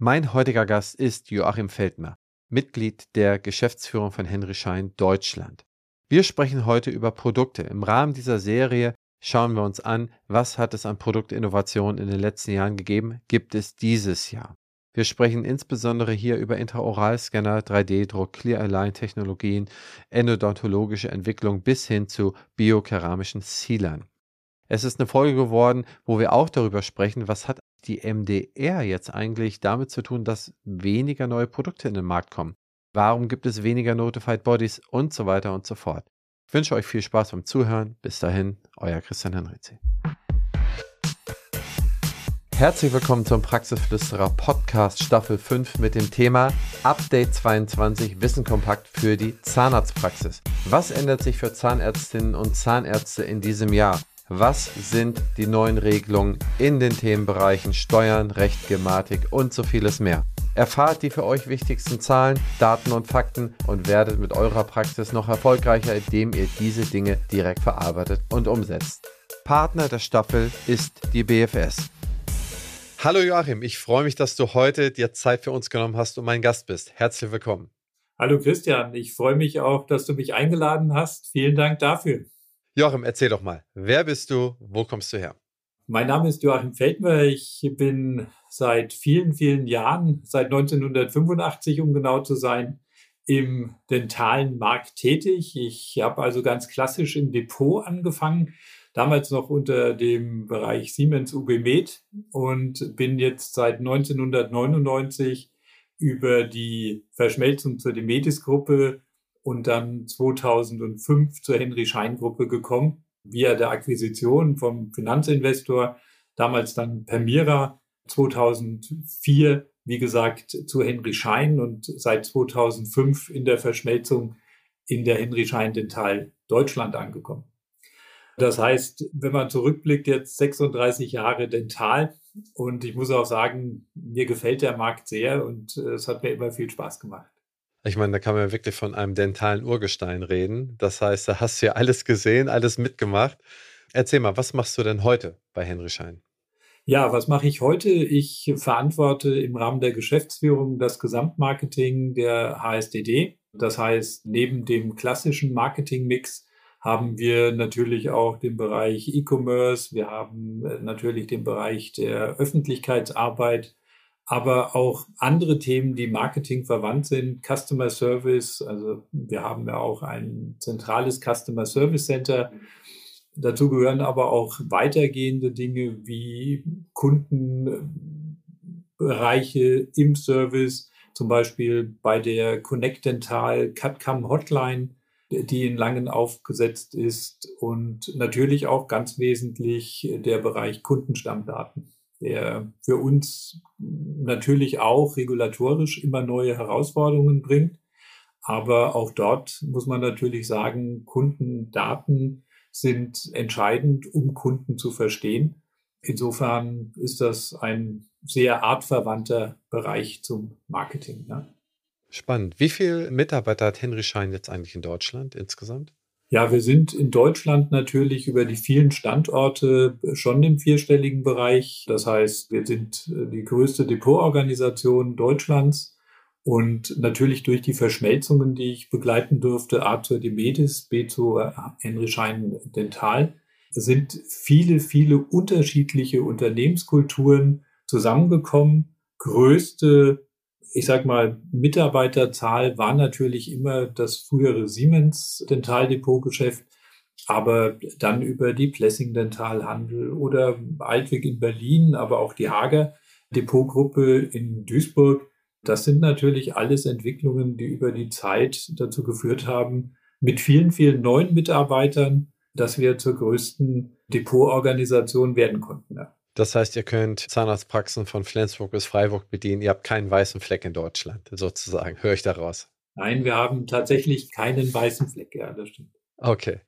Mein heutiger Gast ist Joachim Feldmer, Mitglied der Geschäftsführung von Henry Schein Deutschland. Wir sprechen heute über Produkte. Im Rahmen dieser Serie schauen wir uns an, was hat es an Produktinnovationen in den letzten Jahren gegeben, gibt es dieses Jahr. Wir sprechen insbesondere hier über Intraoralscanner, 3D-Druck, Clear-Align-Technologien, endodontologische Entwicklung bis hin zu biokeramischen Sealern. Es ist eine Folge geworden, wo wir auch darüber sprechen, was hat die MDR jetzt eigentlich damit zu tun, dass weniger neue Produkte in den Markt kommen? Warum gibt es weniger Notified Bodies und so weiter und so fort? Ich wünsche euch viel Spaß beim Zuhören. Bis dahin, euer Christian Henrizi. Herzlich willkommen zum Praxisflüsterer Podcast Staffel 5 mit dem Thema Update 22 Wissen kompakt für die Zahnarztpraxis. Was ändert sich für Zahnärztinnen und Zahnärzte in diesem Jahr? Was sind die neuen Regelungen in den Themenbereichen Steuern, Recht, Gematik und so vieles mehr? Erfahrt die für euch wichtigsten Zahlen, Daten und Fakten und werdet mit eurer Praxis noch erfolgreicher, indem ihr diese Dinge direkt verarbeitet und umsetzt. Partner der Staffel ist die BFS. Hallo Joachim, ich freue mich, dass du heute dir Zeit für uns genommen hast und mein Gast bist. Herzlich willkommen. Hallo Christian, ich freue mich auch, dass du mich eingeladen hast. Vielen Dank dafür. Joachim, erzähl doch mal, wer bist du, wo kommst du her? Mein Name ist Joachim Feldmer. Ich bin seit vielen, vielen Jahren, seit 1985, um genau zu sein, im dentalen Markt tätig. Ich habe also ganz klassisch im Depot angefangen, damals noch unter dem Bereich Siemens UB Med und bin jetzt seit 1999 über die Verschmelzung zur Demetis-Gruppe und dann 2005 zur Henry Schein Gruppe gekommen, via der Akquisition vom Finanzinvestor, damals dann Permira, 2004, wie gesagt, zu Henry Schein und seit 2005 in der Verschmelzung in der Henry Schein Dental Deutschland angekommen. Das heißt, wenn man zurückblickt, jetzt 36 Jahre Dental und ich muss auch sagen, mir gefällt der Markt sehr und äh, es hat mir immer viel Spaß gemacht. Ich meine, da kann man wirklich von einem dentalen Urgestein reden. Das heißt, da hast du ja alles gesehen, alles mitgemacht. Erzähl mal, was machst du denn heute bei Henry Schein? Ja, was mache ich heute? Ich verantworte im Rahmen der Geschäftsführung das Gesamtmarketing der HSDD. Das heißt, neben dem klassischen Marketingmix haben wir natürlich auch den Bereich E-Commerce, wir haben äh, natürlich den Bereich der Öffentlichkeitsarbeit, aber auch andere Themen, die Marketing verwandt sind, Customer Service. Also wir haben ja auch ein zentrales Customer Service Center. Dazu gehören aber auch weitergehende Dinge wie Kundenbereiche im Service, zum Beispiel bei der Connect Dental CutCam Hotline, die in Langen aufgesetzt ist und natürlich auch ganz wesentlich der Bereich Kundenstammdaten der für uns natürlich auch regulatorisch immer neue Herausforderungen bringt. Aber auch dort muss man natürlich sagen, Kundendaten sind entscheidend, um Kunden zu verstehen. Insofern ist das ein sehr artverwandter Bereich zum Marketing. Ja. Spannend. Wie viele Mitarbeiter hat Henry Schein jetzt eigentlich in Deutschland insgesamt? Ja, wir sind in Deutschland natürlich über die vielen Standorte schon im vierstelligen Bereich. Das heißt, wir sind äh, die größte Depotorganisation Deutschlands. Und natürlich durch die Verschmelzungen, die ich begleiten durfte, A zur Demedis, B zu Henry Schein Dental, sind viele, viele unterschiedliche Unternehmenskulturen zusammengekommen. Größte ich sag mal, Mitarbeiterzahl war natürlich immer das frühere Siemens Dentaldepotgeschäft, aber dann über die Plessing Dentalhandel oder Altwig in Berlin, aber auch die Hager Depotgruppe in Duisburg. Das sind natürlich alles Entwicklungen, die über die Zeit dazu geführt haben, mit vielen, vielen neuen Mitarbeitern, dass wir zur größten Depotorganisation werden konnten. Ja. Das heißt, ihr könnt Zahnarztpraxen von Flensburg bis Freiburg bedienen. Ihr habt keinen weißen Fleck in Deutschland, sozusagen. Höre ich daraus? Nein, wir haben tatsächlich keinen weißen Fleck. Ja, das stimmt. Okay.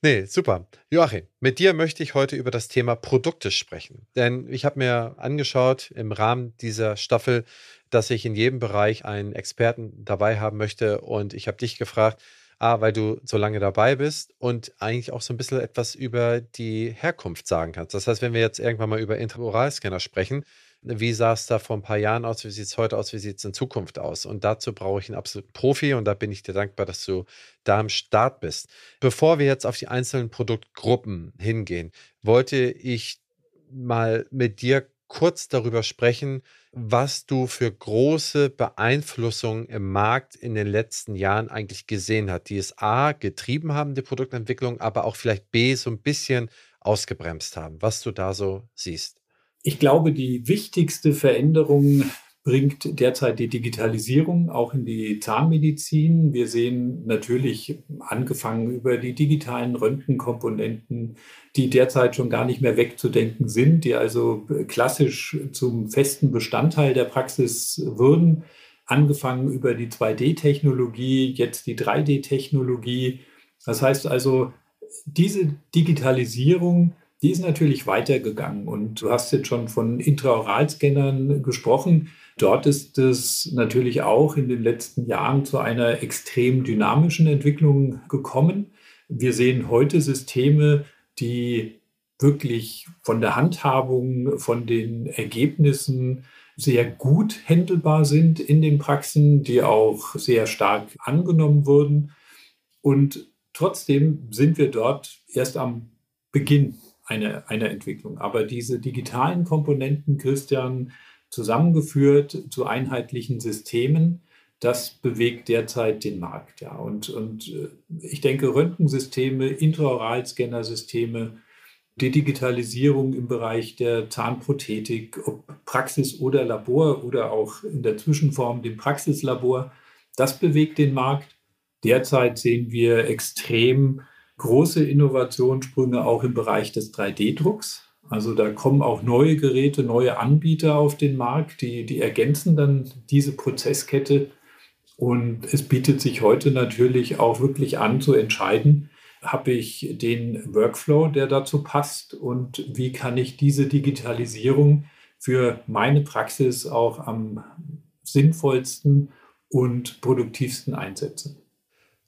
Nee, super. Joachim, mit dir möchte ich heute über das Thema Produkte sprechen. Denn ich habe mir angeschaut im Rahmen dieser Staffel, dass ich in jedem Bereich einen Experten dabei haben möchte. Und ich habe dich gefragt, A, weil du so lange dabei bist und eigentlich auch so ein bisschen etwas über die Herkunft sagen kannst. Das heißt, wenn wir jetzt irgendwann mal über Intraoralscanner sprechen, wie sah es da vor ein paar Jahren aus, wie sieht es heute aus, wie sieht es in Zukunft aus. Und dazu brauche ich einen absoluten Profi und da bin ich dir dankbar, dass du da am Start bist. Bevor wir jetzt auf die einzelnen Produktgruppen hingehen, wollte ich mal mit dir kurz darüber sprechen, was du für große Beeinflussungen im Markt in den letzten Jahren eigentlich gesehen hast, die es A getrieben haben, die Produktentwicklung, aber auch vielleicht B so ein bisschen ausgebremst haben, was du da so siehst. Ich glaube, die wichtigste Veränderung bringt derzeit die Digitalisierung auch in die Zahnmedizin. Wir sehen natürlich angefangen über die digitalen Röntgenkomponenten, die derzeit schon gar nicht mehr wegzudenken sind, die also klassisch zum festen Bestandteil der Praxis würden. Angefangen über die 2D-Technologie, jetzt die 3D-Technologie. Das heißt also, diese Digitalisierung die ist natürlich weitergegangen. Und du hast jetzt schon von Intraoralscannern gesprochen. Dort ist es natürlich auch in den letzten Jahren zu einer extrem dynamischen Entwicklung gekommen. Wir sehen heute Systeme, die wirklich von der Handhabung, von den Ergebnissen sehr gut händelbar sind in den Praxen, die auch sehr stark angenommen wurden. Und trotzdem sind wir dort erst am Beginn einer, einer Entwicklung. Aber diese digitalen Komponenten, Christian, zusammengeführt zu einheitlichen Systemen, das bewegt derzeit den Markt. Ja. Und, und äh, ich denke, Röntgensysteme, Intraoralscannersysteme, die Digitalisierung im Bereich der Zahnprothetik, ob Praxis oder Labor oder auch in der Zwischenform dem Praxislabor, das bewegt den Markt. Derzeit sehen wir extrem große Innovationssprünge auch im Bereich des 3D-Drucks. Also da kommen auch neue Geräte, neue Anbieter auf den Markt, die, die ergänzen dann diese Prozesskette. Und es bietet sich heute natürlich auch wirklich an zu entscheiden, habe ich den Workflow, der dazu passt und wie kann ich diese Digitalisierung für meine Praxis auch am sinnvollsten und produktivsten einsetzen.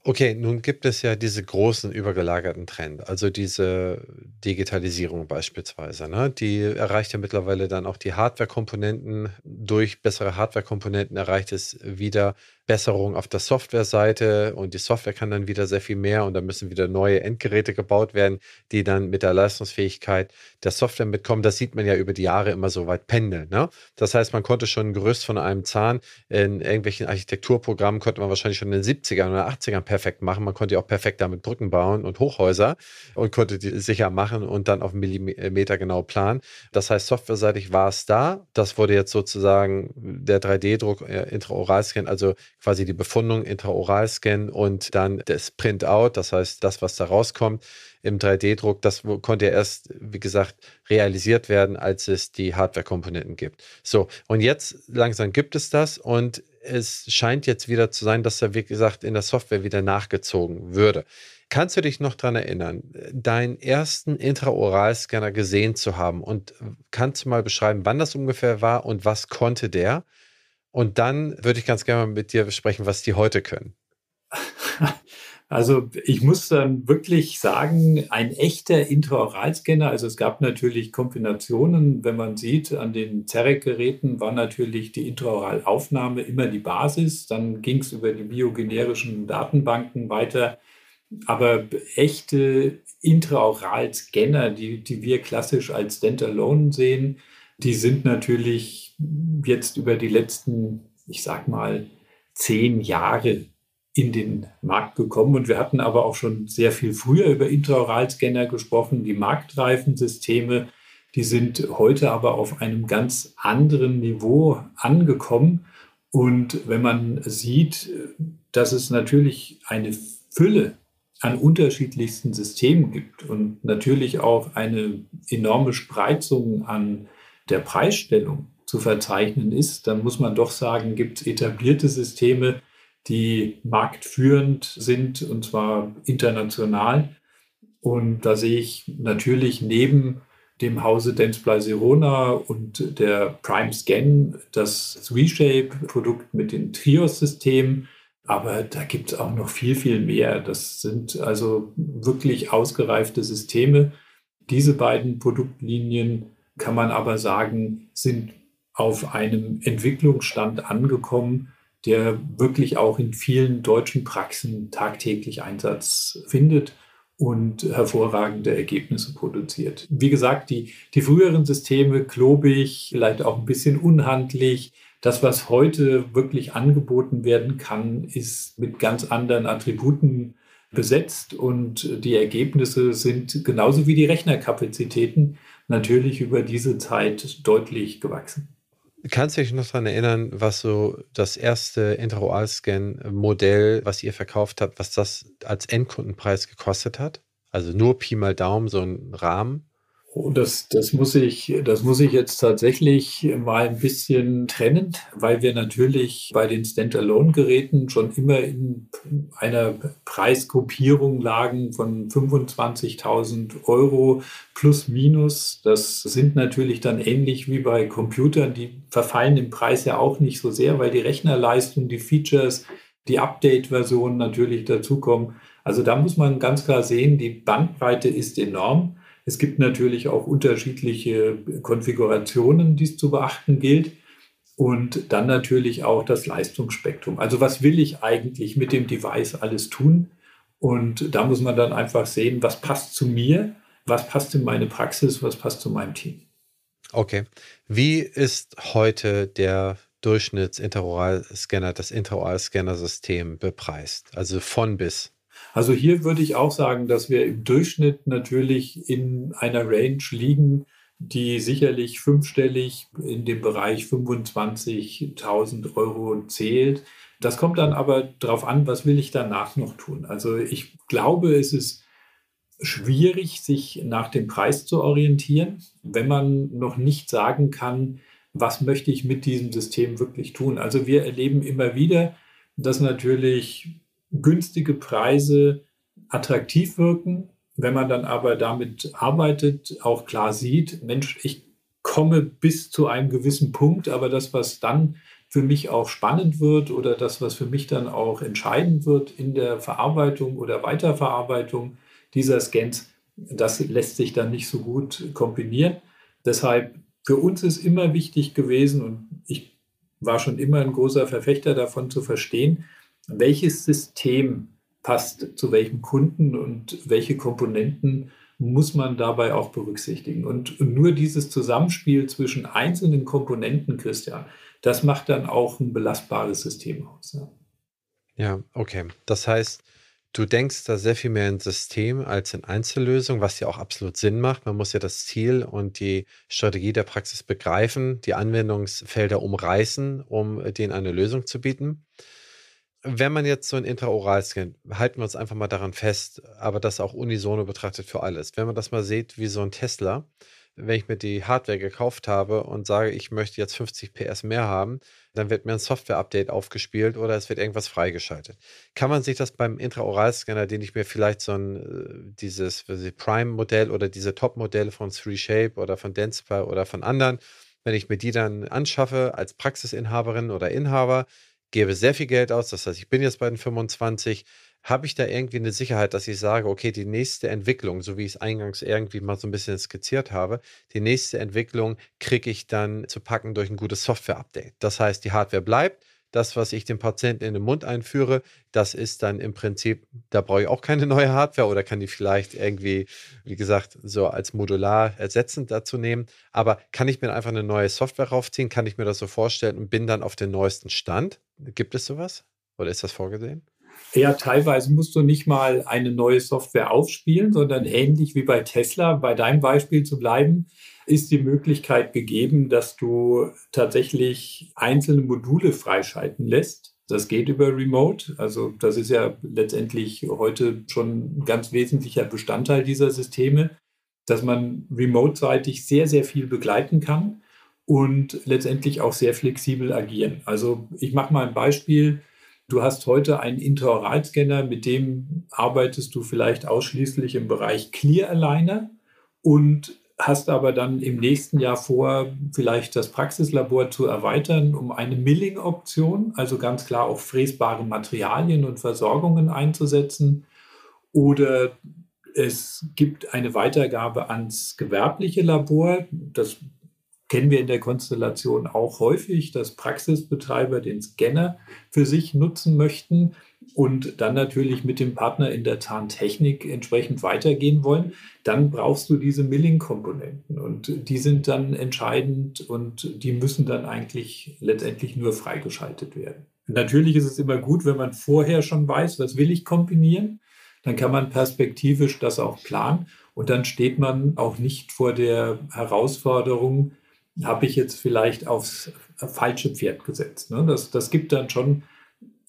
Okay, nun gibt es ja diese großen übergelagerten Trend, also diese Digitalisierung beispielsweise. Ne? Die erreicht ja mittlerweile dann auch die Hardware-Komponenten. Durch bessere Hardware-Komponenten erreicht es wieder Besserung auf der Softwareseite und die Software kann dann wieder sehr viel mehr und dann müssen wieder neue Endgeräte gebaut werden, die dann mit der Leistungsfähigkeit der Software mitkommen. Das sieht man ja über die Jahre immer so weit pendeln. Ne? Das heißt, man konnte schon ein Gerüst von einem Zahn in irgendwelchen Architekturprogrammen konnte man wahrscheinlich schon in den 70ern oder 80ern perfekt machen. Man konnte ja auch perfekt damit Brücken bauen und Hochhäuser und konnte die sicher machen und dann auf Millimeter genau planen. Das heißt, softwareseitig war es da. Das wurde jetzt sozusagen der 3D-Druck äh, Intraoralscan, also quasi die Befundung Intraoralscan und dann das Printout, das heißt das, was da rauskommt im 3D-Druck, das konnte ja erst, wie gesagt, realisiert werden, als es die Hardware-Komponenten gibt. So, und jetzt langsam gibt es das und es scheint jetzt wieder zu sein, dass da, wie gesagt, in der Software wieder nachgezogen würde. Kannst du dich noch daran erinnern, deinen ersten Intraoralscanner gesehen zu haben? Und kannst du mal beschreiben, wann das ungefähr war und was konnte der? Und dann würde ich ganz gerne mit dir besprechen, was die heute können. Also ich muss dann wirklich sagen, ein echter Intraoralscanner, also es gab natürlich Kombinationen, wenn man sieht, an den Zerek-Geräten war natürlich die Intraoralaufnahme immer die Basis, dann ging es über die biogenerischen Datenbanken weiter, aber echte Intraoralscanner, die, die wir klassisch als Standalone sehen, die sind natürlich jetzt über die letzten, ich sag mal, zehn Jahre in den Markt gekommen. Und wir hatten aber auch schon sehr viel früher über Intraoralscanner gesprochen. Die marktreifen Systeme, die sind heute aber auf einem ganz anderen Niveau angekommen. Und wenn man sieht, dass es natürlich eine Fülle an unterschiedlichsten Systemen gibt und natürlich auch eine enorme Spreizung an der Preisstellung zu verzeichnen ist, dann muss man doch sagen, gibt es etablierte Systeme, die marktführend sind und zwar international. Und da sehe ich natürlich neben dem Hause Dentsply Sirona und der Prime Scan das Reshape-Produkt mit dem Trios-System. Aber da gibt es auch noch viel, viel mehr. Das sind also wirklich ausgereifte Systeme. Diese beiden Produktlinien kann man aber sagen, sind auf einem Entwicklungsstand angekommen, der wirklich auch in vielen deutschen Praxen tagtäglich Einsatz findet und hervorragende Ergebnisse produziert. Wie gesagt, die, die früheren Systeme klobig, vielleicht auch ein bisschen unhandlich. Das, was heute wirklich angeboten werden kann, ist mit ganz anderen Attributen besetzt und die Ergebnisse sind genauso wie die Rechnerkapazitäten natürlich über diese Zeit deutlich gewachsen. Kannst du dich noch daran erinnern, was so das erste Intraoral-Scan-Modell, was ihr verkauft habt, was das als Endkundenpreis gekostet hat? Also nur Pi mal Daumen, so ein Rahmen? Oh, das, das, muss ich, das muss ich jetzt tatsächlich mal ein bisschen trennen, weil wir natürlich bei den Standalone-Geräten schon immer in einer Preisgruppierung lagen von 25.000 Euro plus minus. Das sind natürlich dann ähnlich wie bei Computern, die verfallen im Preis ja auch nicht so sehr, weil die Rechnerleistung, die Features, die Update-Versionen natürlich dazukommen. Also da muss man ganz klar sehen, die Bandbreite ist enorm. Es gibt natürlich auch unterschiedliche Konfigurationen, die es zu beachten gilt. Und dann natürlich auch das Leistungsspektrum. Also was will ich eigentlich mit dem Device alles tun? Und da muss man dann einfach sehen, was passt zu mir, was passt in meine Praxis, was passt zu meinem Team. Okay. Wie ist heute der Durchschnitts-Intraoral-Scanner, das Intraoral-Scanner-System bepreist? Also von bis. Also hier würde ich auch sagen, dass wir im Durchschnitt natürlich in einer Range liegen, die sicherlich fünfstellig in dem Bereich 25.000 Euro zählt. Das kommt dann aber darauf an, was will ich danach noch tun. Also ich glaube, es ist schwierig, sich nach dem Preis zu orientieren, wenn man noch nicht sagen kann, was möchte ich mit diesem System wirklich tun. Also wir erleben immer wieder, dass natürlich günstige Preise attraktiv wirken. Wenn man dann aber damit arbeitet, auch klar sieht, Mensch, ich komme bis zu einem gewissen Punkt, aber das, was dann für mich auch spannend wird oder das, was für mich dann auch entscheidend wird in der Verarbeitung oder Weiterverarbeitung dieser Scans, das lässt sich dann nicht so gut kombinieren. Deshalb für uns ist immer wichtig gewesen und ich war schon immer ein großer Verfechter davon zu verstehen, welches System passt zu welchem Kunden und welche Komponenten muss man dabei auch berücksichtigen. Und nur dieses Zusammenspiel zwischen einzelnen Komponenten, Christian, das macht dann auch ein belastbares System aus. Ja, ja okay. Das heißt, du denkst da sehr viel mehr in System als in Einzellösung, was ja auch absolut Sinn macht. Man muss ja das Ziel und die Strategie der Praxis begreifen, die Anwendungsfelder umreißen, um denen eine Lösung zu bieten wenn man jetzt so ein Intraoral scannt, halten wir uns einfach mal daran fest, aber das auch unisono betrachtet für alles. Wenn man das mal sieht wie so ein Tesla, wenn ich mir die Hardware gekauft habe und sage, ich möchte jetzt 50 PS mehr haben, dann wird mir ein Software-Update aufgespielt oder es wird irgendwas freigeschaltet. Kann man sich das beim Intraoral-Scanner, den ich mir vielleicht so ein, äh, dieses Prime-Modell oder diese Top-Modelle von 3Shape oder von Densify oder von anderen, wenn ich mir die dann anschaffe als Praxisinhaberin oder Inhaber, gebe sehr viel Geld aus, das heißt, ich bin jetzt bei den 25, habe ich da irgendwie eine Sicherheit, dass ich sage, okay, die nächste Entwicklung, so wie ich es eingangs irgendwie mal so ein bisschen skizziert habe, die nächste Entwicklung kriege ich dann zu packen durch ein gutes Software-Update. Das heißt, die Hardware bleibt, das, was ich dem Patienten in den Mund einführe, das ist dann im Prinzip, da brauche ich auch keine neue Hardware oder kann die vielleicht irgendwie, wie gesagt, so als modular ersetzend dazu nehmen. Aber kann ich mir einfach eine neue Software raufziehen? Kann ich mir das so vorstellen und bin dann auf den neuesten Stand? Gibt es sowas? Oder ist das vorgesehen? Ja, teilweise musst du nicht mal eine neue Software aufspielen, sondern ähnlich wie bei Tesla, bei deinem Beispiel zu bleiben, ist die Möglichkeit gegeben, dass du tatsächlich einzelne Module freischalten lässt. Das geht über Remote. Also das ist ja letztendlich heute schon ein ganz wesentlicher Bestandteil dieser Systeme, dass man remote-seitig sehr, sehr viel begleiten kann und letztendlich auch sehr flexibel agieren. Also ich mache mal ein Beispiel. Du hast heute einen Intraoralscanner, mit dem arbeitest du vielleicht ausschließlich im Bereich Clear Aligner und hast aber dann im nächsten Jahr vor, vielleicht das Praxislabor zu erweitern um eine Milling-Option, also ganz klar auch fräsbare Materialien und Versorgungen einzusetzen. Oder es gibt eine Weitergabe ans gewerbliche Labor. Das kennen wir in der Konstellation auch häufig, dass Praxisbetreiber den Scanner für sich nutzen möchten und dann natürlich mit dem Partner in der Tarntechnik entsprechend weitergehen wollen, dann brauchst du diese Milling-Komponenten und die sind dann entscheidend und die müssen dann eigentlich letztendlich nur freigeschaltet werden. Natürlich ist es immer gut, wenn man vorher schon weiß, was will ich kombinieren, dann kann man perspektivisch das auch planen und dann steht man auch nicht vor der Herausforderung, habe ich jetzt vielleicht aufs falsche Pferd gesetzt. Ne? Das, das gibt dann schon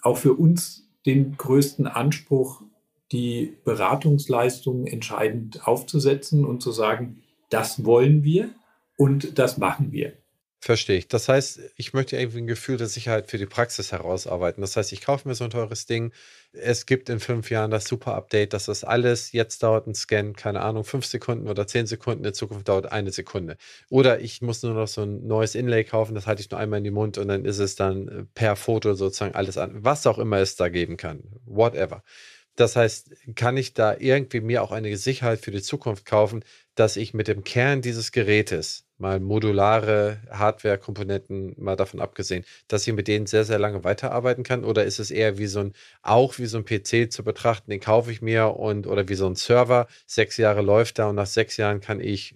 auch für uns den größten Anspruch, die Beratungsleistungen entscheidend aufzusetzen und zu sagen, das wollen wir und das machen wir. Verstehe ich. Das heißt, ich möchte irgendwie ein Gefühl der Sicherheit für die Praxis herausarbeiten. Das heißt, ich kaufe mir so ein teures Ding. Es gibt in fünf Jahren das super Update, dass das alles, jetzt dauert ein Scan, keine Ahnung, fünf Sekunden oder zehn Sekunden, in Zukunft dauert eine Sekunde. Oder ich muss nur noch so ein neues Inlay kaufen, das halte ich nur einmal in den Mund und dann ist es dann äh, per Foto sozusagen alles an. Was auch immer es da geben kann. Whatever. Das heißt, kann ich da irgendwie mir auch eine Sicherheit für die Zukunft kaufen, dass ich mit dem Kern dieses Gerätes, mal modulare Hardware-Komponenten mal davon abgesehen, dass ich mit denen sehr, sehr lange weiterarbeiten kann? Oder ist es eher wie so ein, auch wie so ein PC zu betrachten, den kaufe ich mir und oder wie so ein Server, sechs Jahre läuft da und nach sechs Jahren kann ich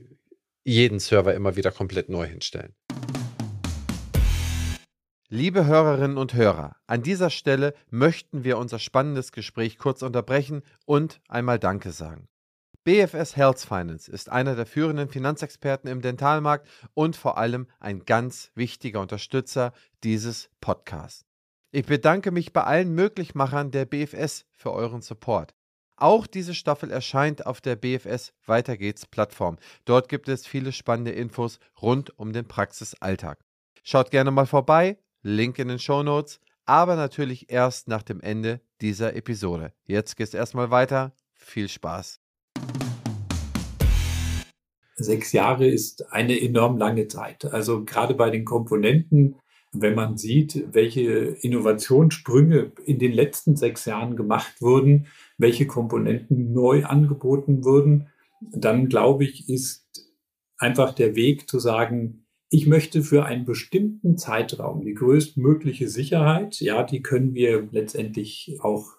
jeden Server immer wieder komplett neu hinstellen? Liebe Hörerinnen und Hörer, an dieser Stelle möchten wir unser spannendes Gespräch kurz unterbrechen und einmal Danke sagen. BFS Health Finance ist einer der führenden Finanzexperten im Dentalmarkt und vor allem ein ganz wichtiger Unterstützer dieses Podcasts. Ich bedanke mich bei allen Möglichmachern der BFS für euren Support. Auch diese Staffel erscheint auf der BFS Weiter geht's Plattform. Dort gibt es viele spannende Infos rund um den Praxisalltag. Schaut gerne mal vorbei Link in den Show Notes, aber natürlich erst nach dem Ende dieser Episode. Jetzt geht es erstmal weiter. Viel Spaß. Sechs Jahre ist eine enorm lange Zeit. Also gerade bei den Komponenten, wenn man sieht, welche Innovationssprünge in den letzten sechs Jahren gemacht wurden, welche Komponenten neu angeboten wurden, dann glaube ich, ist einfach der Weg zu sagen, ich möchte für einen bestimmten Zeitraum die größtmögliche Sicherheit, ja, die können wir letztendlich auch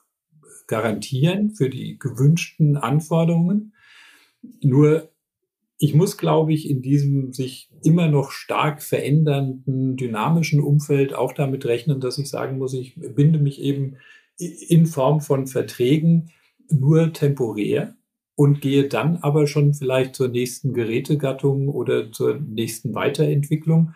garantieren für die gewünschten Anforderungen. Nur ich muss, glaube ich, in diesem sich immer noch stark verändernden, dynamischen Umfeld auch damit rechnen, dass ich sagen muss, ich binde mich eben in Form von Verträgen nur temporär und gehe dann aber schon vielleicht zur nächsten Gerätegattung oder zur nächsten Weiterentwicklung.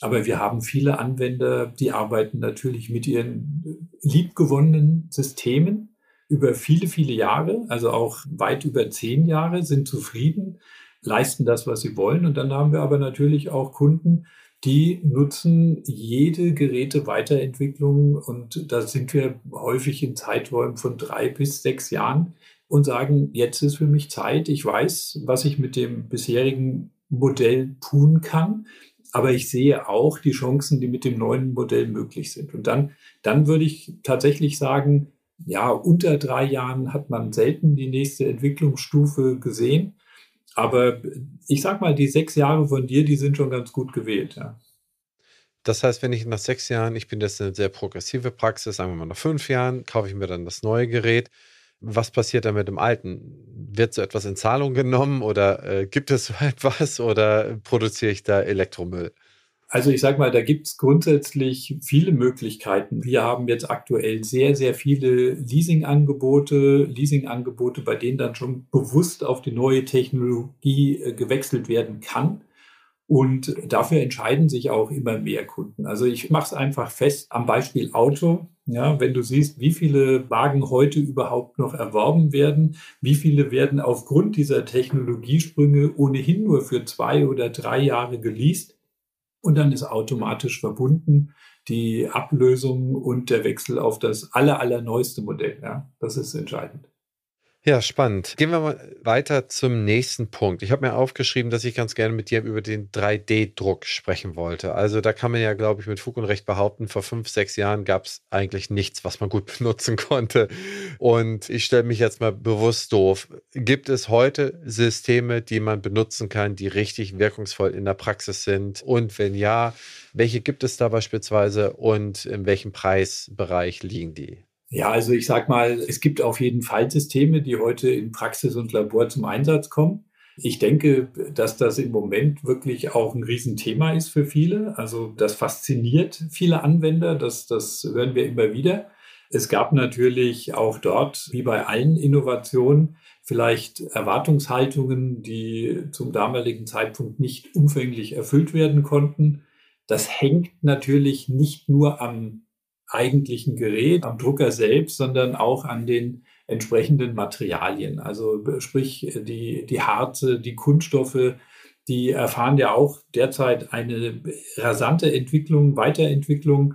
Aber wir haben viele Anwender, die arbeiten natürlich mit ihren liebgewonnenen Systemen über viele, viele Jahre, also auch weit über zehn Jahre, sind zufrieden, leisten das, was sie wollen. Und dann haben wir aber natürlich auch Kunden, die nutzen jede Geräteweiterentwicklung und da sind wir häufig in Zeiträumen von drei bis sechs Jahren, und sagen, jetzt ist für mich Zeit, ich weiß, was ich mit dem bisherigen Modell tun kann, aber ich sehe auch die Chancen, die mit dem neuen Modell möglich sind. Und dann, dann würde ich tatsächlich sagen, ja, unter drei Jahren hat man selten die nächste Entwicklungsstufe gesehen. Aber ich sag mal, die sechs Jahre von dir, die sind schon ganz gut gewählt, ja. Das heißt, wenn ich nach sechs Jahren, ich bin jetzt eine sehr progressive Praxis, sagen wir mal nach fünf Jahren, kaufe ich mir dann das neue Gerät was passiert dann mit dem Alten? Wird so etwas in Zahlung genommen oder äh, gibt es so etwas oder produziere ich da Elektromüll? Also ich sage mal, da gibt es grundsätzlich viele Möglichkeiten. Wir haben jetzt aktuell sehr, sehr viele Leasingangebote, Leasingangebote, bei denen dann schon bewusst auf die neue Technologie äh, gewechselt werden kann. Und dafür entscheiden sich auch immer mehr Kunden. Also ich mache es einfach fest am Beispiel Auto. Ja, wenn du siehst, wie viele Wagen heute überhaupt noch erworben werden, wie viele werden aufgrund dieser Technologiesprünge ohnehin nur für zwei oder drei Jahre geleast und dann ist automatisch verbunden die Ablösung und der Wechsel auf das aller, allerneueste Modell. Ja, das ist entscheidend. Ja, spannend. Gehen wir mal weiter zum nächsten Punkt. Ich habe mir aufgeschrieben, dass ich ganz gerne mit dir über den 3D-Druck sprechen wollte. Also da kann man ja, glaube ich, mit Fug und Recht behaupten, vor fünf, sechs Jahren gab es eigentlich nichts, was man gut benutzen konnte. Und ich stelle mich jetzt mal bewusst doof. Gibt es heute Systeme, die man benutzen kann, die richtig wirkungsvoll in der Praxis sind? Und wenn ja, welche gibt es da beispielsweise und in welchem Preisbereich liegen die? Ja, also ich sag mal, es gibt auf jeden Fall Systeme, die heute in Praxis und Labor zum Einsatz kommen. Ich denke, dass das im Moment wirklich auch ein Riesenthema ist für viele. Also das fasziniert viele Anwender, das, das hören wir immer wieder. Es gab natürlich auch dort, wie bei allen Innovationen, vielleicht Erwartungshaltungen, die zum damaligen Zeitpunkt nicht umfänglich erfüllt werden konnten. Das hängt natürlich nicht nur am eigentlichen Gerät, am Drucker selbst, sondern auch an den entsprechenden Materialien. Also sprich die, die Harze, die Kunststoffe, die erfahren ja auch derzeit eine rasante Entwicklung, Weiterentwicklung.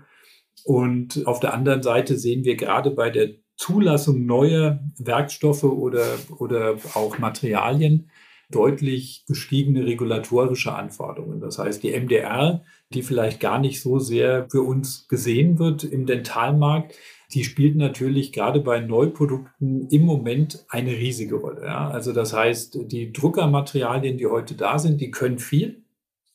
Und auf der anderen Seite sehen wir gerade bei der Zulassung neuer Werkstoffe oder, oder auch Materialien deutlich gestiegene regulatorische Anforderungen. Das heißt, die MDR die vielleicht gar nicht so sehr für uns gesehen wird im Dentalmarkt, die spielt natürlich gerade bei Neuprodukten im Moment eine riesige Rolle. Ja? Also das heißt, die Druckermaterialien, die heute da sind, die können viel.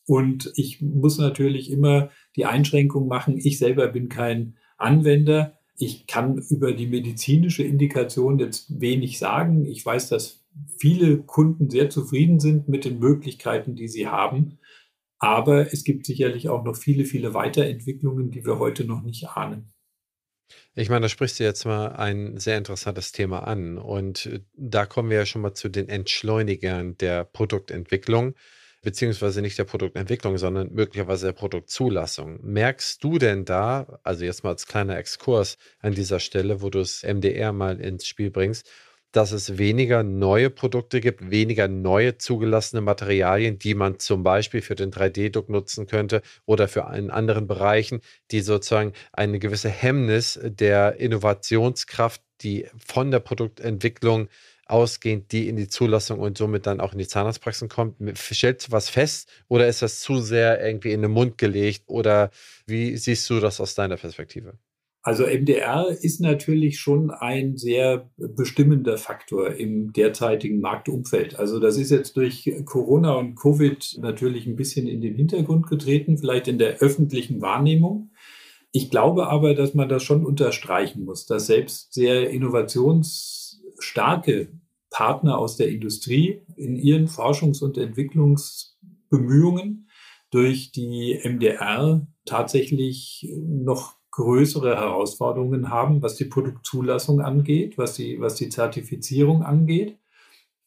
Und ich muss natürlich immer die Einschränkung machen, ich selber bin kein Anwender. Ich kann über die medizinische Indikation jetzt wenig sagen. Ich weiß, dass viele Kunden sehr zufrieden sind mit den Möglichkeiten, die sie haben. Aber es gibt sicherlich auch noch viele, viele Weiterentwicklungen, die wir heute noch nicht ahnen. Ich meine, da sprichst du jetzt mal ein sehr interessantes Thema an. Und äh, da kommen wir ja schon mal zu den Entschleunigern der Produktentwicklung, beziehungsweise nicht der Produktentwicklung, sondern möglicherweise der Produktzulassung. Merkst du denn da, also jetzt mal als kleiner Exkurs an dieser Stelle, wo du das MDR mal ins Spiel bringst, dass es weniger neue Produkte gibt, weniger neue zugelassene Materialien, die man zum Beispiel für den 3D-Druck nutzen könnte oder für in anderen Bereichen, die sozusagen eine gewisse Hemmnis der Innovationskraft, die von der Produktentwicklung ausgehend, die in die Zulassung und somit dann auch in die Zahnarztpraxen kommt. Stellst du was fest oder ist das zu sehr irgendwie in den Mund gelegt oder wie siehst du das aus deiner Perspektive? Also MDR ist natürlich schon ein sehr bestimmender Faktor im derzeitigen Marktumfeld. Also das ist jetzt durch Corona und Covid natürlich ein bisschen in den Hintergrund getreten, vielleicht in der öffentlichen Wahrnehmung. Ich glaube aber, dass man das schon unterstreichen muss, dass selbst sehr innovationsstarke Partner aus der Industrie in ihren Forschungs- und Entwicklungsbemühungen durch die MDR tatsächlich noch größere Herausforderungen haben, was die Produktzulassung angeht, was die, was die Zertifizierung angeht.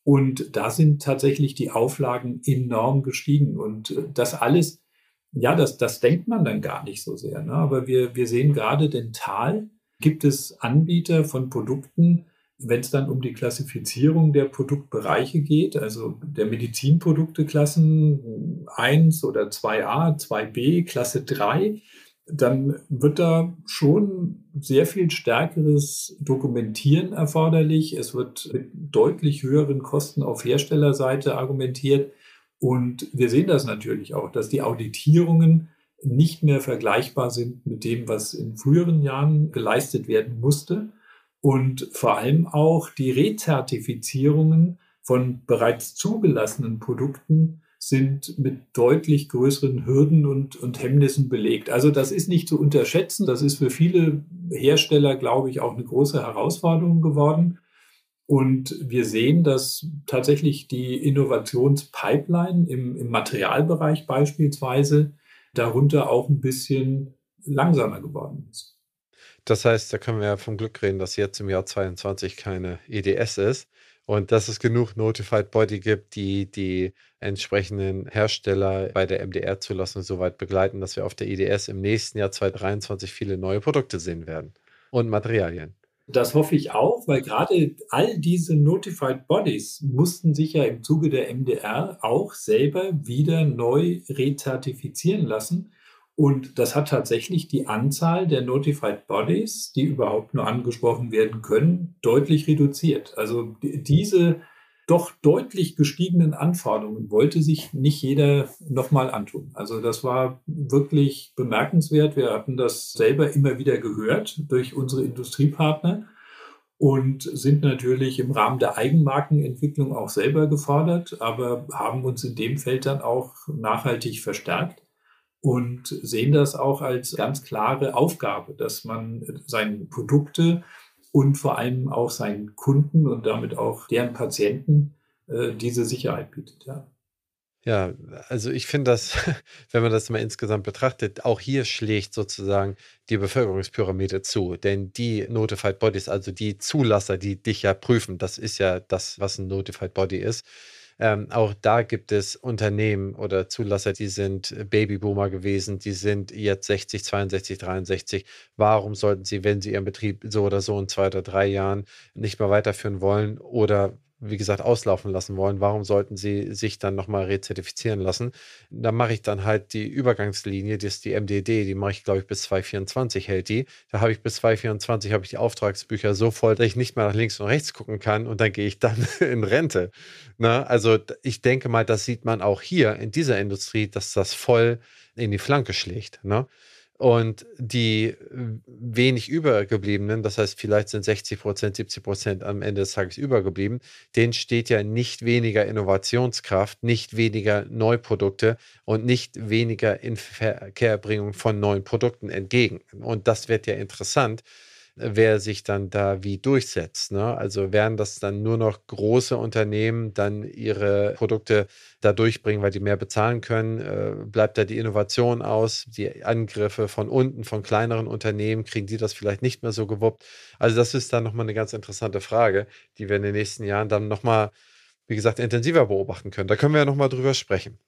Und da sind tatsächlich die Auflagen enorm gestiegen. Und äh, das alles, ja, das, das denkt man dann gar nicht so sehr. Ne? Aber wir, wir sehen gerade dental, gibt es Anbieter von Produkten, wenn es dann um die Klassifizierung der Produktbereiche geht, also der Medizinprodukte Klassen 1 oder 2a, 2b, Klasse 3, dann wird da schon sehr viel stärkeres Dokumentieren erforderlich. Es wird mit deutlich höheren Kosten auf Herstellerseite argumentiert. Und wir sehen das natürlich auch, dass die Auditierungen nicht mehr vergleichbar sind mit dem, was in früheren Jahren geleistet werden musste. Und vor allem auch die Rezertifizierungen von bereits zugelassenen Produkten sind mit deutlich größeren Hürden und, und Hemmnissen belegt. Also das ist nicht zu unterschätzen. Das ist für viele Hersteller, glaube ich, auch eine große Herausforderung geworden. Und wir sehen, dass tatsächlich die Innovationspipeline im, im Materialbereich beispielsweise darunter auch ein bisschen langsamer geworden ist. Das heißt, da können wir ja vom Glück reden, dass jetzt im Jahr 22 keine EDS ist und dass es genug Notified Body gibt, die die entsprechenden Hersteller bei der MDR-Zulassung so weit begleiten, dass wir auf der IDS im nächsten Jahr 2023 viele neue Produkte sehen werden und Materialien. Das hoffe ich auch, weil gerade all diese Notified Bodies mussten sich ja im Zuge der MDR auch selber wieder neu rezertifizieren lassen. Und das hat tatsächlich die Anzahl der Notified Bodies, die überhaupt nur angesprochen werden können, deutlich reduziert. Also diese doch deutlich gestiegenen Anforderungen wollte sich nicht jeder nochmal antun. Also das war wirklich bemerkenswert. Wir hatten das selber immer wieder gehört durch unsere Industriepartner und sind natürlich im Rahmen der Eigenmarkenentwicklung auch selber gefordert, aber haben uns in dem Feld dann auch nachhaltig verstärkt und sehen das auch als ganz klare Aufgabe, dass man seine Produkte und vor allem auch seinen Kunden und damit auch deren Patienten äh, diese Sicherheit bietet. Ja. Ja, also ich finde das, wenn man das mal insgesamt betrachtet, auch hier schlägt sozusagen die Bevölkerungspyramide zu. Denn die Notified Bodies, also die Zulasser, die dich ja prüfen, das ist ja das, was ein Notified Body ist. Ähm, auch da gibt es Unternehmen oder Zulasser, die sind Babyboomer gewesen, die sind jetzt 60, 62, 63. Warum sollten sie, wenn sie ihren Betrieb so oder so in zwei oder drei Jahren nicht mehr weiterführen wollen oder wie gesagt, auslaufen lassen wollen, warum sollten sie sich dann nochmal rezertifizieren lassen? Da mache ich dann halt die Übergangslinie, das ist die MDD, die mache ich, glaube ich, bis 2024 hält die. Da habe ich bis 2024 habe ich die Auftragsbücher so voll, dass ich nicht mehr nach links und rechts gucken kann und dann gehe ich dann in Rente. Na, ne? also ich denke mal, das sieht man auch hier in dieser Industrie, dass das voll in die Flanke schlägt. Ne? Und die wenig übergebliebenen, das heißt, vielleicht sind 60 Prozent, 70 Prozent am Ende des Tages übergeblieben, denen steht ja nicht weniger Innovationskraft, nicht weniger Neuprodukte und nicht weniger Inverkehrbringung von neuen Produkten entgegen. Und das wird ja interessant, wer sich dann da wie durchsetzt. Ne? Also werden das dann nur noch große Unternehmen dann ihre Produkte da durchbringen, weil die mehr bezahlen können? Äh, bleibt da die Innovation aus? Die Angriffe von unten, von kleineren Unternehmen, kriegen die das vielleicht nicht mehr so gewuppt? Also das ist dann nochmal eine ganz interessante Frage, die wir in den nächsten Jahren dann nochmal, wie gesagt, intensiver beobachten können. Da können wir ja nochmal drüber sprechen.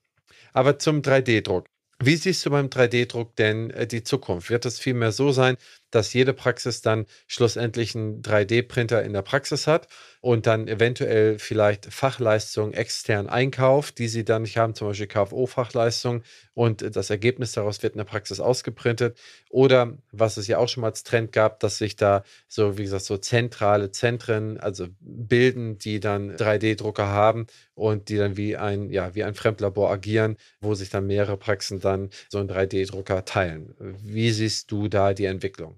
Aber zum 3D-Druck. Wie siehst du beim 3D-Druck denn äh, die Zukunft? Wird es vielmehr so sein, dass jede Praxis dann schlussendlich einen 3D-Printer in der Praxis hat und dann eventuell vielleicht Fachleistungen extern einkauft, die sie dann nicht haben, zum Beispiel KFO-Fachleistungen und das Ergebnis daraus wird in der Praxis ausgeprintet. Oder was es ja auch schon mal als Trend gab, dass sich da so, wie gesagt, so zentrale Zentren, also bilden, die dann 3D-Drucker haben und die dann wie ein, ja, wie ein Fremdlabor agieren, wo sich dann mehrere Praxen dann so einen 3D-Drucker teilen. Wie siehst du da die Entwicklung?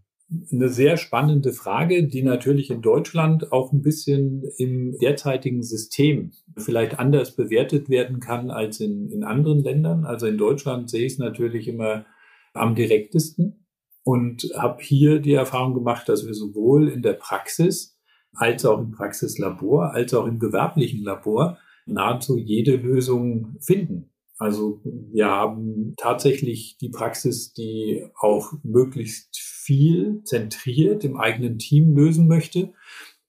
Eine sehr spannende Frage, die natürlich in Deutschland auch ein bisschen im derzeitigen System vielleicht anders bewertet werden kann als in, in anderen Ländern. Also in Deutschland sehe ich es natürlich immer am direktesten und habe hier die Erfahrung gemacht, dass wir sowohl in der Praxis als auch im Praxislabor, als auch im gewerblichen Labor nahezu jede Lösung finden. Also wir haben tatsächlich die Praxis, die auch möglichst viel zentriert im eigenen Team lösen möchte.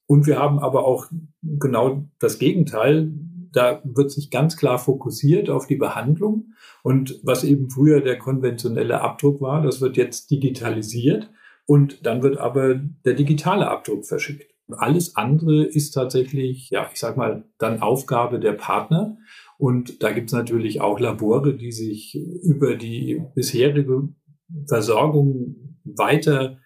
Und wir haben aber auch genau das Gegenteil. Da wird sich ganz klar fokussiert auf die Behandlung. Und was eben früher der konventionelle Abdruck war, das wird jetzt digitalisiert. Und dann wird aber der digitale Abdruck verschickt. Alles andere ist tatsächlich, ja, ich sag mal, dann Aufgabe der Partner. Und da gibt es natürlich auch Labore, die sich über die bisherige Versorgung weiter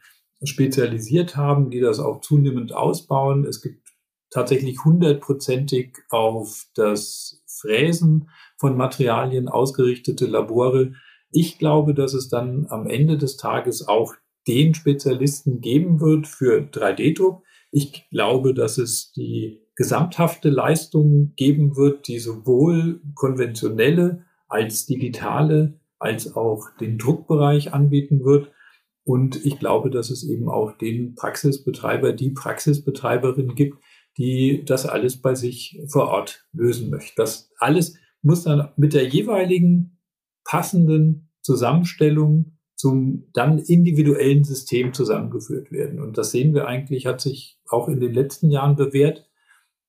spezialisiert haben, die das auch zunehmend ausbauen. Es gibt tatsächlich hundertprozentig auf das Fräsen von Materialien ausgerichtete Labore. Ich glaube, dass es dann am Ende des Tages auch den Spezialisten geben wird für 3D-Druck. Ich glaube, dass es die gesamthafte Leistung geben wird, die sowohl konventionelle als digitale als auch den Druckbereich anbieten wird. Und ich glaube, dass es eben auch den Praxisbetreiber, die Praxisbetreiberin gibt, die das alles bei sich vor Ort lösen möchte. Das alles muss dann mit der jeweiligen passenden Zusammenstellung zum dann individuellen System zusammengeführt werden. Und das sehen wir eigentlich, hat sich auch in den letzten Jahren bewährt.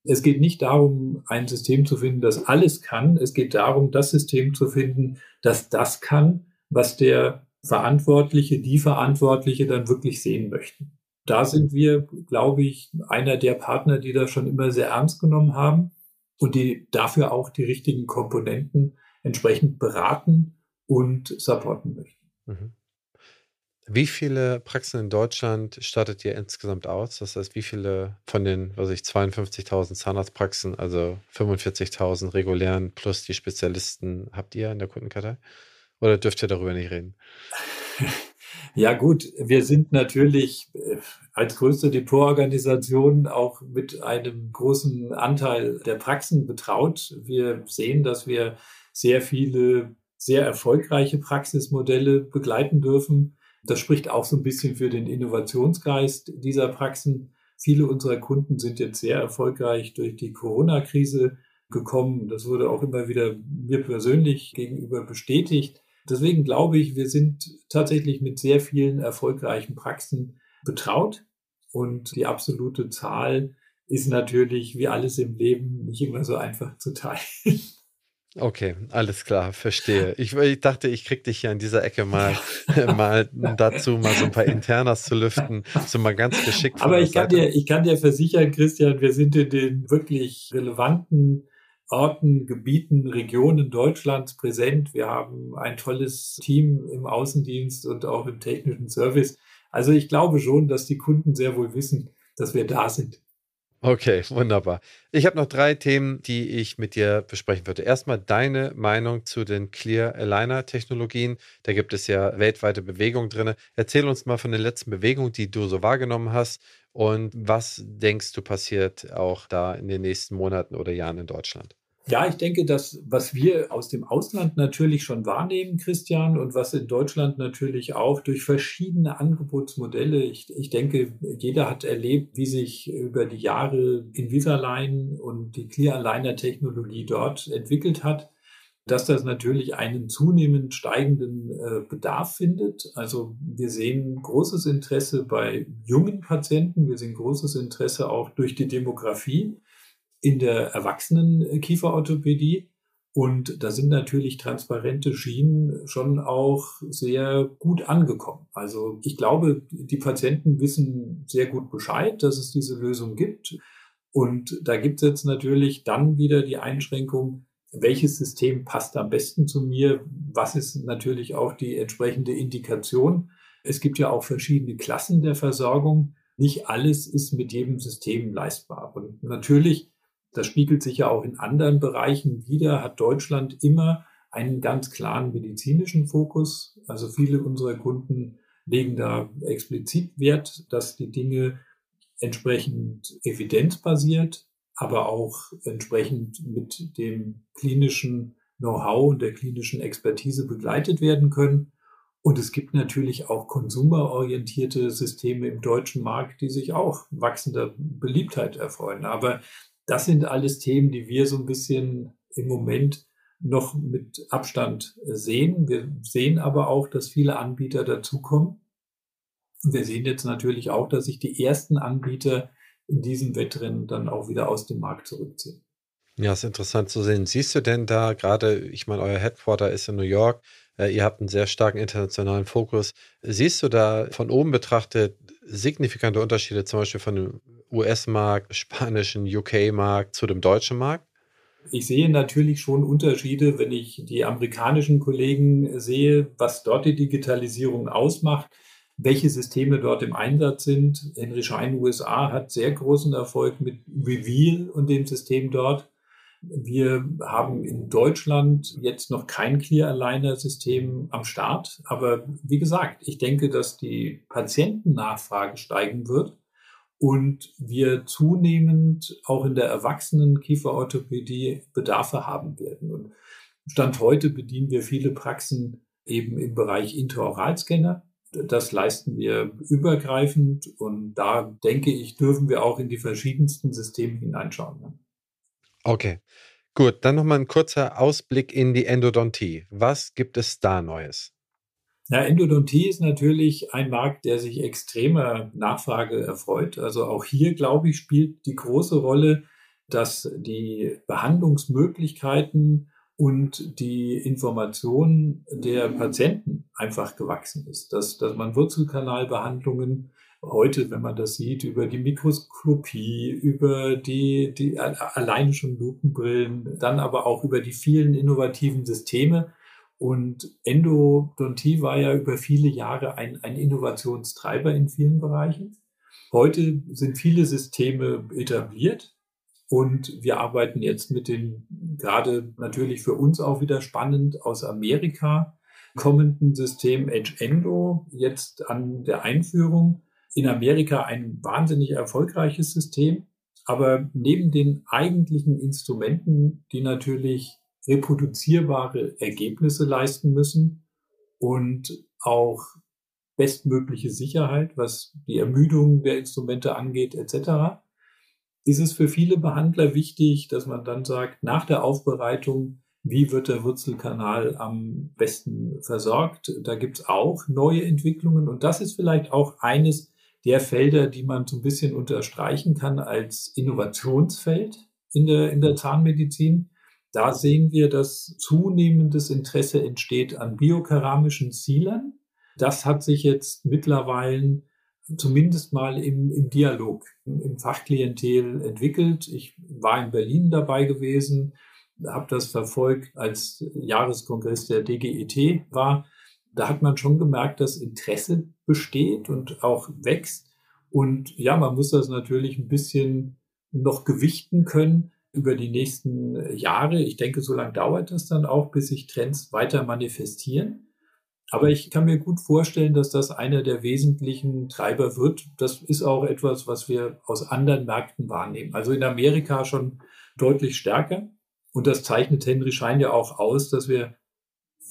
Es geht nicht darum, ein System zu finden, das alles kann. Es geht darum, das System zu finden, das das kann, was der Verantwortliche, die Verantwortliche dann wirklich sehen möchten. Da sind wir, glaube ich, einer der Partner, die das schon immer sehr ernst genommen haben und die dafür auch die richtigen Komponenten entsprechend beraten und supporten möchten. Mhm. Wie viele Praxen in Deutschland stattet ihr insgesamt aus? Das heißt, wie viele von den, was ich, 52.000 Zahnarztpraxen, also 45.000 regulären plus die Spezialisten habt ihr in der Kundenkartei? Oder dürft ihr darüber nicht reden? Ja gut, wir sind natürlich äh, als größte Depotorganisation auch mit einem großen Anteil der Praxen betraut. Wir sehen, dass wir sehr viele sehr erfolgreiche Praxismodelle begleiten dürfen. Das spricht auch so ein bisschen für den Innovationsgeist dieser Praxen. Viele unserer Kunden sind jetzt sehr erfolgreich durch die Corona-Krise gekommen. Das wurde auch immer wieder mir persönlich gegenüber bestätigt. Deswegen glaube ich, wir sind tatsächlich mit sehr vielen erfolgreichen Praxen betraut. Und die absolute Zahl ist natürlich, wie alles im Leben, nicht immer so einfach zu teilen. Okay, alles klar, verstehe. Ich, ich dachte, ich krieg dich hier an dieser Ecke mal, mal dazu, mal so ein paar Internas zu lüften, so mal ganz geschickt. Aber ich kann, dir, ich kann dir versichern, Christian, wir sind in den wirklich relevanten Orten, Gebieten, Regionen Deutschlands präsent. Wir haben ein tolles Team im Außendienst und auch im technischen Service. Also ich glaube schon, dass die Kunden sehr wohl wissen, dass wir da sind. Okay, wunderbar. Ich habe noch drei Themen, die ich mit dir besprechen würde. Erstmal deine Meinung zu den Clear Aligner Technologien. Da gibt es ja weltweite Bewegungen drin. Erzähl uns mal von den letzten Bewegungen, die du so wahrgenommen hast und was denkst du passiert auch da in den nächsten Monaten oder Jahren in Deutschland? Ja, ich denke, dass was wir aus dem Ausland natürlich schon wahrnehmen, Christian, und was in Deutschland natürlich auch durch verschiedene Angebotsmodelle, ich, ich denke, jeder hat erlebt, wie sich über die Jahre Invisalign und die Clear Aligner Technologie dort entwickelt hat, dass das natürlich einen zunehmend steigenden äh, Bedarf findet. Also wir sehen großes Interesse bei jungen Patienten, wir sehen großes Interesse auch durch die Demografie in der erwachsenen Kieferorthopädie. Und da sind natürlich transparente Schienen schon auch sehr gut angekommen. Also ich glaube, die Patienten wissen sehr gut Bescheid, dass es diese Lösung gibt. Und da gibt es jetzt natürlich dann wieder die Einschränkung, welches System passt am besten zu mir? Was ist natürlich auch die entsprechende Indikation? Es gibt ja auch verschiedene Klassen der Versorgung. Nicht alles ist mit jedem System leistbar. Und natürlich das spiegelt sich ja auch in anderen Bereichen wieder, hat Deutschland immer einen ganz klaren medizinischen Fokus. Also viele unserer Kunden legen da explizit Wert, dass die Dinge entsprechend evidenzbasiert, aber auch entsprechend mit dem klinischen Know-how und der klinischen Expertise begleitet werden können. Und es gibt natürlich auch konsumerorientierte Systeme im deutschen Markt, die sich auch wachsender Beliebtheit erfreuen. Aber das sind alles Themen, die wir so ein bisschen im Moment noch mit Abstand sehen. Wir sehen aber auch, dass viele Anbieter dazukommen. Wir sehen jetzt natürlich auch, dass sich die ersten Anbieter in diesem Wettrennen dann auch wieder aus dem Markt zurückziehen. Ja, ist interessant zu sehen. Siehst du denn da gerade, ich meine, euer Headquarter ist in New York, äh, ihr habt einen sehr starken internationalen Fokus. Siehst du da von oben betrachtet signifikante Unterschiede zum Beispiel von dem US-Markt, spanischen UK-Markt zu dem deutschen Markt? Ich sehe natürlich schon Unterschiede, wenn ich die amerikanischen Kollegen sehe, was dort die Digitalisierung ausmacht, welche Systeme dort im Einsatz sind. Henry Schein USA hat sehr großen Erfolg mit Reveal und dem System dort. Wir haben in Deutschland jetzt noch kein Clear Aligner System am Start. Aber wie gesagt, ich denke, dass die Patientennachfrage steigen wird und wir zunehmend auch in der erwachsenen Kieferorthopädie Bedarfe haben werden. Und Stand heute bedienen wir viele Praxen eben im Bereich Intraoralscanner. Das leisten wir übergreifend und da denke ich, dürfen wir auch in die verschiedensten Systeme hineinschauen. Okay, gut. Dann nochmal ein kurzer Ausblick in die Endodontie. Was gibt es da Neues? Ja, Endodontie ist natürlich ein Markt, der sich extremer Nachfrage erfreut. Also auch hier, glaube ich, spielt die große Rolle, dass die Behandlungsmöglichkeiten und die Information der Patienten einfach gewachsen ist. Dass, dass man Wurzelkanalbehandlungen heute, wenn man das sieht, über die Mikroskopie, über die, die alleine schon Lupenbrillen, dann aber auch über die vielen innovativen Systeme Und Endodontie war ja über viele Jahre ein, ein Innovationstreiber in vielen Bereichen. Heute sind viele Systeme etabliert und wir arbeiten jetzt mit den gerade natürlich für uns auch wieder spannend aus Amerika kommenden System Edge Endo jetzt an der Einführung. In Amerika ein wahnsinnig erfolgreiches System, aber neben den eigentlichen Instrumenten, die natürlich reproduzierbare Ergebnisse leisten müssen und auch bestmögliche Sicherheit, was die Ermüdung der Instrumente angeht, etc., ist es für viele Behandler wichtig, dass man dann sagt, nach der Aufbereitung, wie wird der Wurzelkanal am besten versorgt? Da gibt es auch neue Entwicklungen und das ist vielleicht auch eines der Felder, die man so ein bisschen unterstreichen kann als Innovationsfeld in der, in der Zahnmedizin. Da sehen wir, dass zunehmendes Interesse entsteht an biokeramischen Sealern. Das hat sich jetzt mittlerweile zumindest mal im, im Dialog, im, im Fachklientel entwickelt. Ich war in Berlin dabei gewesen, habe das verfolgt, als Jahreskongress der DGET war. Da hat man schon gemerkt, dass Interesse besteht und auch wächst. Und ja, man muss das natürlich ein bisschen noch gewichten können über die nächsten Jahre. Ich denke, so lange dauert das dann auch, bis sich Trends weiter manifestieren. Aber ich kann mir gut vorstellen, dass das einer der wesentlichen Treiber wird. Das ist auch etwas, was wir aus anderen Märkten wahrnehmen. Also in Amerika schon deutlich stärker. Und das zeichnet Henry Schein ja auch aus, dass wir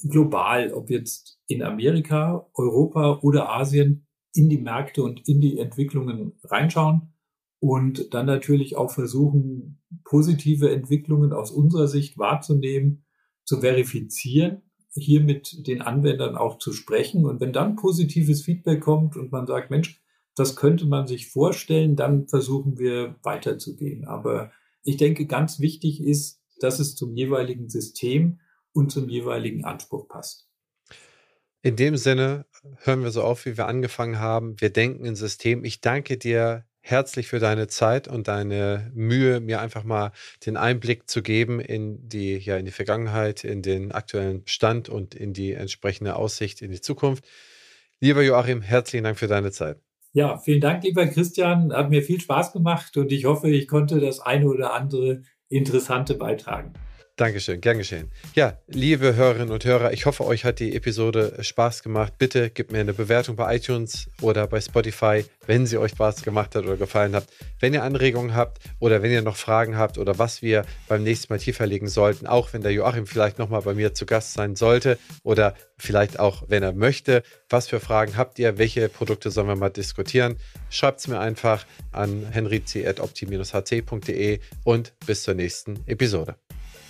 global, ob jetzt in Amerika, Europa oder Asien, in die Märkte und in die Entwicklungen reinschauen und dann natürlich auch versuchen, positive Entwicklungen aus unserer Sicht wahrzunehmen, zu verifizieren, hier mit den Anwendern auch zu sprechen. Und wenn dann positives Feedback kommt und man sagt, Mensch, das könnte man sich vorstellen, dann versuchen wir weiterzugehen. Aber ich denke, ganz wichtig ist, dass es zum jeweiligen System und zum jeweiligen Anspruch passt. In dem Sinne hören wir so auf, wie wir angefangen haben. Wir denken in System. Ich danke dir herzlich für deine Zeit und deine Mühe, mir einfach mal den Einblick zu geben in die, ja, in die Vergangenheit, in den aktuellen Stand und in die entsprechende Aussicht in die Zukunft. Lieber Joachim, herzlichen Dank für deine Zeit. Ja, vielen Dank, lieber Christian. Hat mir viel Spaß gemacht und ich hoffe, ich konnte das eine oder andere Interessante beitragen. Dankeschön, gern geschehen. Ja, liebe Hörerinnen und Hörer, ich hoffe, euch hat die Episode Spaß gemacht. Bitte gebt mir eine Bewertung bei iTunes oder bei Spotify, wenn sie euch Spaß gemacht hat oder gefallen hat. Wenn ihr Anregungen habt oder wenn ihr noch Fragen habt oder was wir beim nächsten Mal tiefer legen sollten, auch wenn der Joachim vielleicht nochmal bei mir zu Gast sein sollte oder vielleicht auch, wenn er möchte, was für Fragen habt ihr, welche Produkte sollen wir mal diskutieren, schreibt es mir einfach an henrizi.opti-hc.de und bis zur nächsten Episode.